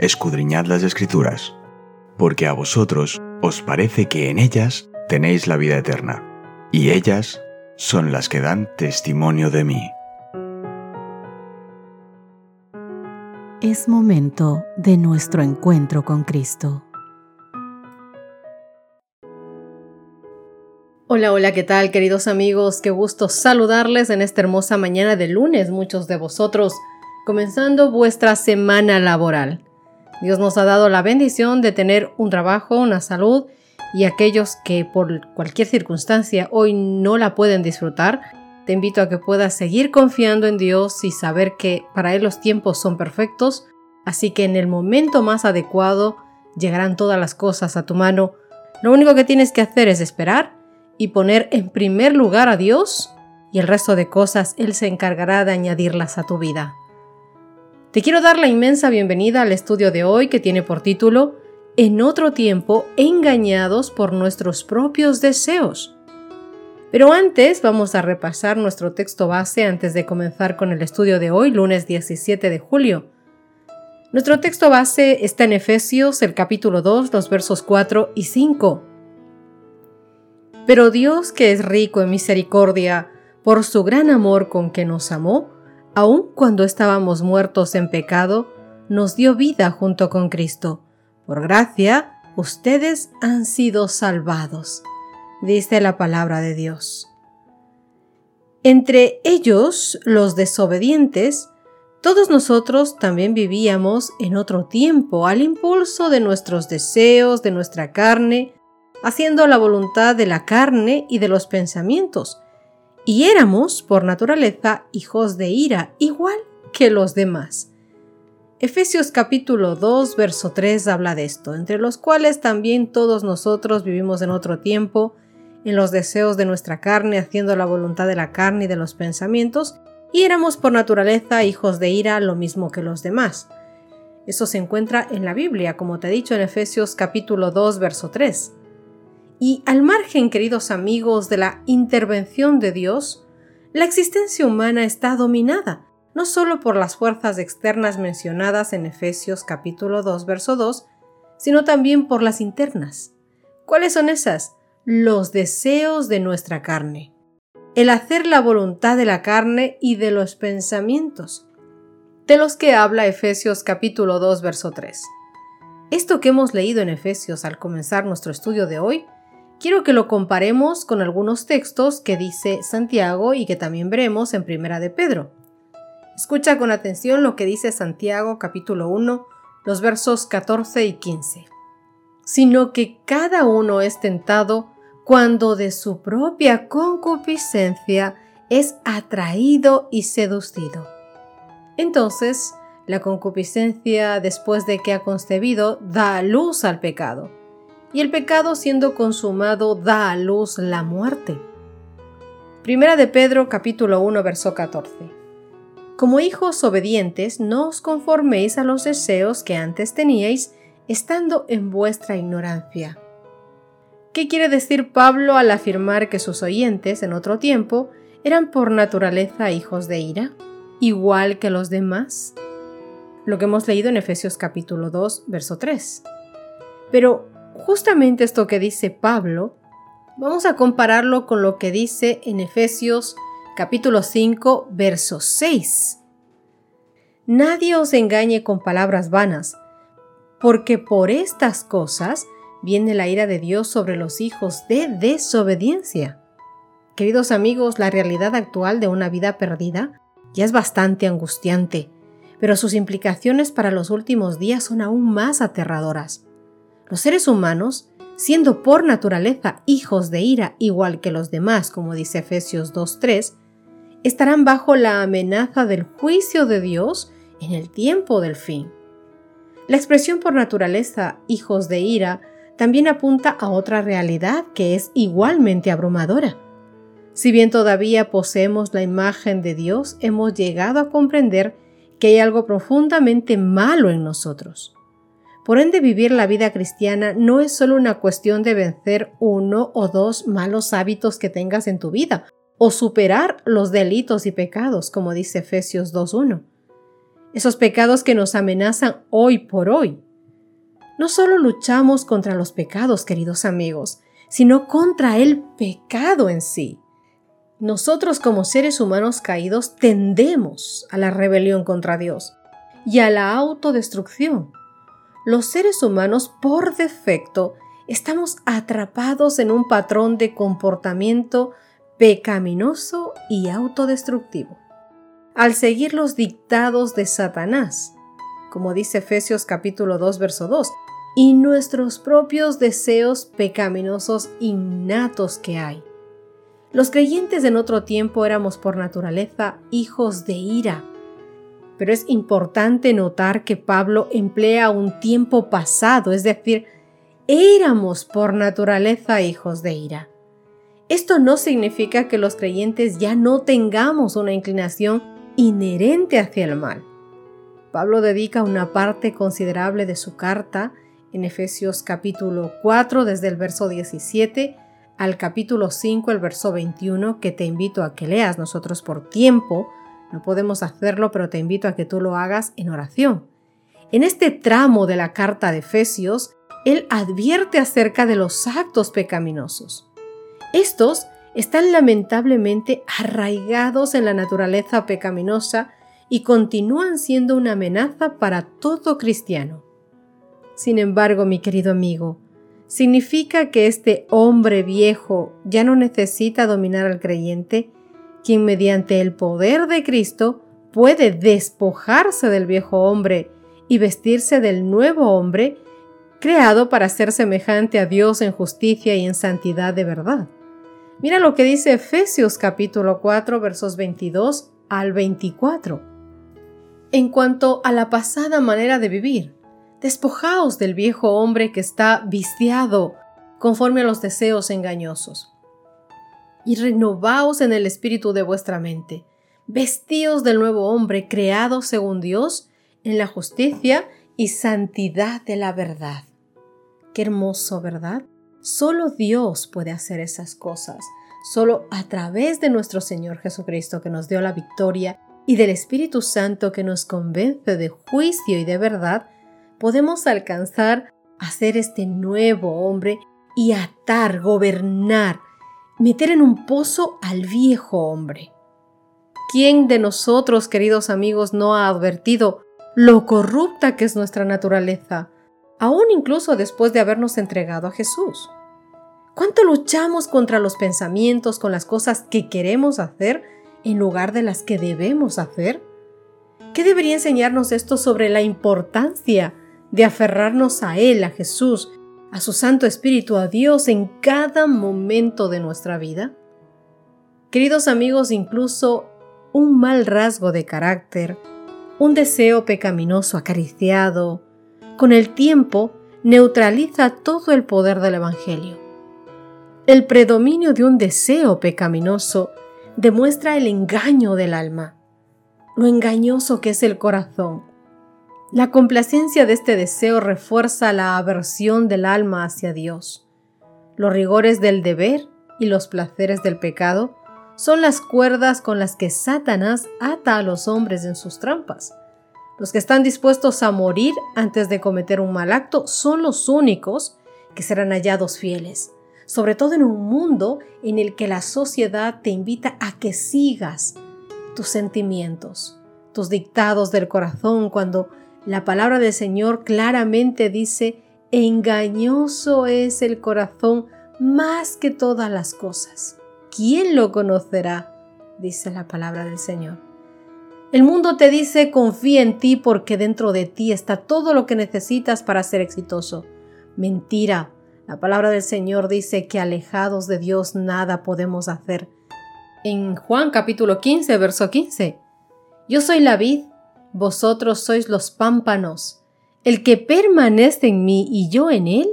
escudriñad las escrituras, porque a vosotros os parece que en ellas tenéis la vida eterna, y ellas son las que dan testimonio de mí. Es momento de nuestro encuentro con Cristo. Hola, hola, ¿qué tal queridos amigos? Qué gusto saludarles en esta hermosa mañana de lunes, muchos de vosotros, comenzando vuestra semana laboral. Dios nos ha dado la bendición de tener un trabajo, una salud y aquellos que por cualquier circunstancia hoy no la pueden disfrutar, te invito a que puedas seguir confiando en Dios y saber que para Él los tiempos son perfectos, así que en el momento más adecuado llegarán todas las cosas a tu mano. Lo único que tienes que hacer es esperar y poner en primer lugar a Dios y el resto de cosas Él se encargará de añadirlas a tu vida. Te quiero dar la inmensa bienvenida al estudio de hoy que tiene por título En otro tiempo engañados por nuestros propios deseos. Pero antes vamos a repasar nuestro texto base antes de comenzar con el estudio de hoy, lunes 17 de julio. Nuestro texto base está en Efesios, el capítulo 2, los versos 4 y 5. Pero Dios, que es rico en misericordia, por su gran amor con que nos amó, aun cuando estábamos muertos en pecado, nos dio vida junto con Cristo. Por gracia, ustedes han sido salvados, dice la palabra de Dios. Entre ellos, los desobedientes, todos nosotros también vivíamos en otro tiempo al impulso de nuestros deseos, de nuestra carne, haciendo la voluntad de la carne y de los pensamientos, y éramos, por naturaleza, hijos de ira, igual que los demás. Efesios capítulo 2, verso 3 habla de esto, entre los cuales también todos nosotros vivimos en otro tiempo, en los deseos de nuestra carne, haciendo la voluntad de la carne y de los pensamientos, y éramos por naturaleza hijos de ira, lo mismo que los demás. Eso se encuentra en la Biblia, como te he dicho en Efesios capítulo 2, verso 3. Y al margen, queridos amigos, de la intervención de Dios, la existencia humana está dominada no solo por las fuerzas externas mencionadas en Efesios capítulo 2, verso 2, sino también por las internas. ¿Cuáles son esas? Los deseos de nuestra carne. El hacer la voluntad de la carne y de los pensamientos, de los que habla Efesios capítulo 2, verso 3. Esto que hemos leído en Efesios al comenzar nuestro estudio de hoy quiero que lo comparemos con algunos textos que dice Santiago y que también veremos en Primera de Pedro. Escucha con atención lo que dice Santiago capítulo 1, los versos 14 y 15. Sino que cada uno es tentado cuando de su propia concupiscencia es atraído y seducido. Entonces, la concupiscencia, después de que ha concebido, da luz al pecado y el pecado siendo consumado da a luz la muerte. Primera de Pedro capítulo 1 verso 14. Como hijos obedientes, no os conforméis a los deseos que antes teníais, estando en vuestra ignorancia. ¿Qué quiere decir Pablo al afirmar que sus oyentes en otro tiempo eran por naturaleza hijos de ira, igual que los demás? Lo que hemos leído en Efesios capítulo 2, verso 3. Pero, justamente esto que dice Pablo, vamos a compararlo con lo que dice en Efesios capítulo 5, verso 6. Nadie os engañe con palabras vanas, porque por estas cosas viene la ira de Dios sobre los hijos de desobediencia. Queridos amigos, la realidad actual de una vida perdida ya es bastante angustiante, pero sus implicaciones para los últimos días son aún más aterradoras. Los seres humanos, siendo por naturaleza hijos de ira igual que los demás, como dice Efesios 2.3, estarán bajo la amenaza del juicio de Dios en el tiempo del fin. La expresión por naturaleza hijos de ira también apunta a otra realidad que es igualmente abrumadora. Si bien todavía poseemos la imagen de Dios, hemos llegado a comprender que hay algo profundamente malo en nosotros. Por ende, vivir la vida cristiana no es solo una cuestión de vencer uno o dos malos hábitos que tengas en tu vida, o superar los delitos y pecados, como dice Efesios 2.1. esos pecados que nos amenazan hoy por hoy. No solo luchamos contra los pecados, queridos amigos, sino contra el pecado en sí. Nosotros como seres humanos caídos tendemos a la rebelión contra Dios y a la autodestrucción. Los seres humanos por defecto estamos atrapados en un patrón de comportamiento pecaminoso y autodestructivo. Al seguir los dictados de Satanás, como dice Efesios capítulo 2 verso 2, y nuestros propios deseos pecaminosos innatos que hay. Los creyentes en otro tiempo éramos por naturaleza hijos de ira, pero es importante notar que Pablo emplea un tiempo pasado, es decir, éramos por naturaleza hijos de ira. Esto no significa que los creyentes ya no tengamos una inclinación inherente hacia el mal. Pablo dedica una parte considerable de su carta en Efesios capítulo 4 desde el verso 17 al capítulo 5 el verso 21 que te invito a que leas nosotros por tiempo. No podemos hacerlo, pero te invito a que tú lo hagas en oración. En este tramo de la carta de Efesios, él advierte acerca de los actos pecaminosos. Estos están lamentablemente arraigados en la naturaleza pecaminosa y continúan siendo una amenaza para todo cristiano. Sin embargo, mi querido amigo, ¿significa que este hombre viejo ya no necesita dominar al creyente, quien mediante el poder de Cristo puede despojarse del viejo hombre y vestirse del nuevo hombre, creado para ser semejante a Dios en justicia y en santidad de verdad? Mira lo que dice Efesios capítulo 4 versos 22 al 24. En cuanto a la pasada manera de vivir, Despojaos del viejo hombre que está viciado conforme a los deseos engañosos. Y renovaos en el espíritu de vuestra mente. Vestíos del nuevo hombre creado según Dios en la justicia y santidad de la verdad. Qué hermoso, ¿verdad? Solo Dios puede hacer esas cosas. Solo a través de nuestro Señor Jesucristo que nos dio la victoria y del Espíritu Santo que nos convence de juicio y de verdad, podemos alcanzar a ser este nuevo hombre y atar, gobernar, meter en un pozo al viejo hombre. ¿Quién de nosotros, queridos amigos, no ha advertido lo corrupta que es nuestra naturaleza, aún incluso después de habernos entregado a Jesús? ¿Cuánto luchamos contra los pensamientos, con las cosas que queremos hacer en lugar de las que debemos hacer? ¿Qué debería enseñarnos esto sobre la importancia de aferrarnos a Él, a Jesús, a su Santo Espíritu, a Dios en cada momento de nuestra vida? Queridos amigos, incluso un mal rasgo de carácter, un deseo pecaminoso acariciado, con el tiempo neutraliza todo el poder del Evangelio. El predominio de un deseo pecaminoso demuestra el engaño del alma, lo engañoso que es el corazón, la complacencia de este deseo refuerza la aversión del alma hacia Dios. Los rigores del deber y los placeres del pecado son las cuerdas con las que Satanás ata a los hombres en sus trampas. Los que están dispuestos a morir antes de cometer un mal acto son los únicos que serán hallados fieles, sobre todo en un mundo en el que la sociedad te invita a que sigas tus sentimientos, tus dictados del corazón cuando la palabra del Señor claramente dice, engañoso es el corazón más que todas las cosas. ¿Quién lo conocerá? dice la palabra del Señor. El mundo te dice, confía en ti porque dentro de ti está todo lo que necesitas para ser exitoso. Mentira. La palabra del Señor dice que alejados de Dios nada podemos hacer. En Juan capítulo 15, verso 15. Yo soy la vid vosotros sois los pámpanos. El que permanece en mí y yo en él,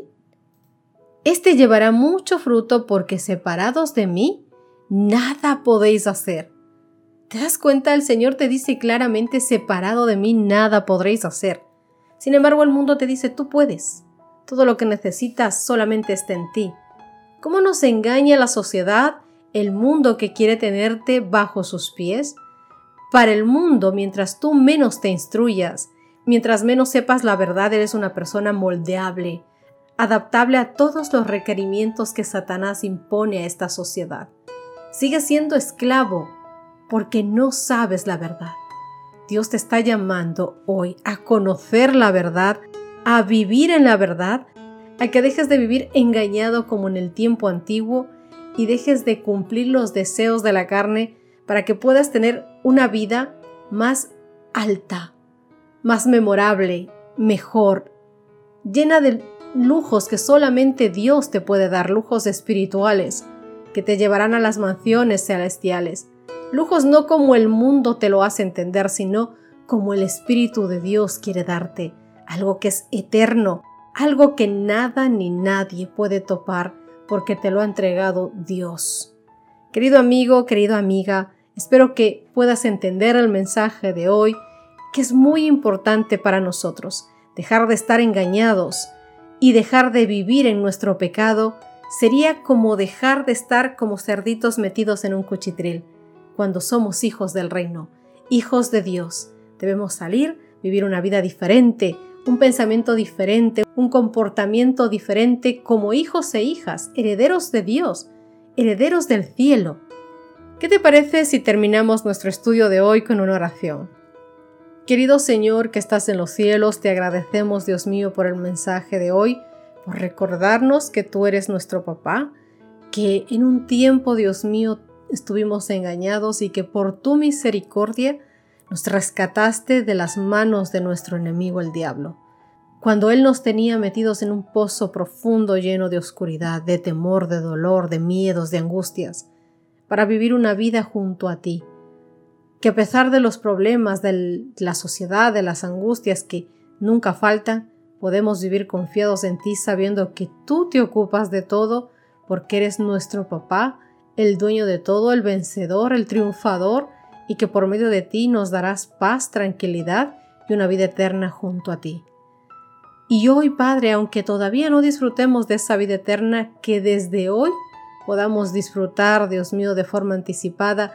éste llevará mucho fruto porque separados de mí, nada podéis hacer. ¿Te das cuenta? El Señor te dice claramente, separado de mí, nada podréis hacer. Sin embargo, el mundo te dice, tú puedes. Todo lo que necesitas solamente está en ti. ¿Cómo nos engaña la sociedad, el mundo que quiere tenerte bajo sus pies? Para el mundo mientras tú menos te instruyas, mientras menos sepas la verdad, eres una persona moldeable, adaptable a todos los requerimientos que Satanás impone a esta sociedad. Sigues siendo esclavo porque no sabes la verdad. Dios te está llamando hoy a conocer la verdad, a vivir en la verdad, a que dejes de vivir engañado como en el tiempo antiguo y dejes de cumplir los deseos de la carne para que puedas tener una vida más alta, más memorable, mejor, llena de lujos que solamente Dios te puede dar, lujos espirituales que te llevarán a las mansiones celestiales. Lujos no como el mundo te lo hace entender, sino como el Espíritu de Dios quiere darte, algo que es eterno, algo que nada ni nadie puede topar porque te lo ha entregado Dios. Querido amigo, querida amiga, espero que puedas entender el mensaje de hoy, que es muy importante para nosotros, dejar de estar engañados, y dejar de vivir en nuestro pecado sería como dejar de estar como cerditos metidos en un cuchitril. Cuando somos hijos del reino, hijos de Dios, debemos salir, vivir una vida diferente, un pensamiento diferente, un comportamiento diferente como hijos e hijas, herederos de Dios, herederos del cielo. ¿Qué te parece si terminamos nuestro estudio de hoy con una oración? Querido Señor que estás en los cielos, te agradecemos, Dios mío, por el mensaje de hoy, por recordarnos que tú eres nuestro papá, que en un tiempo, Dios mío, estuvimos engañados y que por tu misericordia nos rescataste de las manos de nuestro enemigo el diablo. Cuando Él nos tenía metidos en un pozo profundo lleno de oscuridad, de temor, de dolor, de miedos, de angustias, para vivir una vida junto a ti que a pesar de los problemas de la sociedad, de las angustias que nunca faltan, podemos vivir confiados en ti sabiendo que tú te ocupas de todo porque eres nuestro papá, el dueño de todo, el vencedor, el triunfador, y que por medio de ti nos darás paz, tranquilidad y una vida eterna junto a ti. Y hoy, Padre, aunque todavía no disfrutemos de esa vida eterna, que desde hoy podamos disfrutar, Dios mío, de forma anticipada,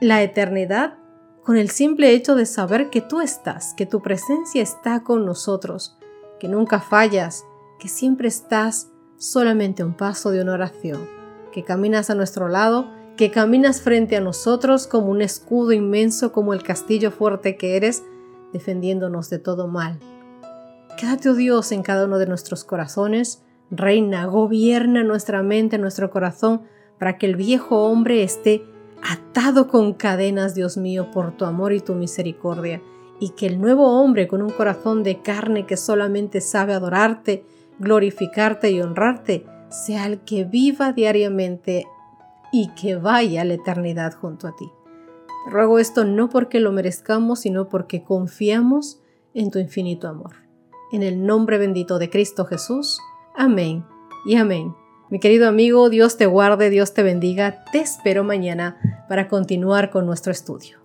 la eternidad con el simple hecho de saber que tú estás, que tu presencia está con nosotros, que nunca fallas, que siempre estás solamente un paso de una oración, que caminas a nuestro lado, que caminas frente a nosotros como un escudo inmenso, como el castillo fuerte que eres, defendiéndonos de todo mal. Quédate, oh Dios, en cada uno de nuestros corazones, reina, gobierna nuestra mente, nuestro corazón, para que el viejo hombre esté atado con cadenas, Dios mío, por tu amor y tu misericordia, y que el nuevo hombre con un corazón de carne que solamente sabe adorarte, glorificarte y honrarte, sea el que viva diariamente y que vaya a la eternidad junto a ti. Te ruego esto no porque lo merezcamos, sino porque confiamos en tu infinito amor. En el nombre bendito de Cristo Jesús. Amén y amén. Mi querido amigo, Dios te guarde, Dios te bendiga. Te espero mañana para continuar con nuestro estudio.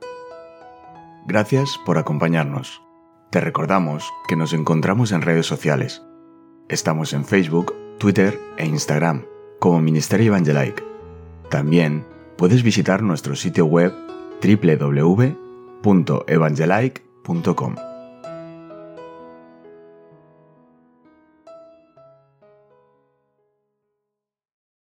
Gracias por acompañarnos. Te recordamos que nos encontramos en redes sociales. Estamos en Facebook, Twitter e Instagram como Ministerio Evangelike. También puedes visitar nuestro sitio web www.evangelike.com.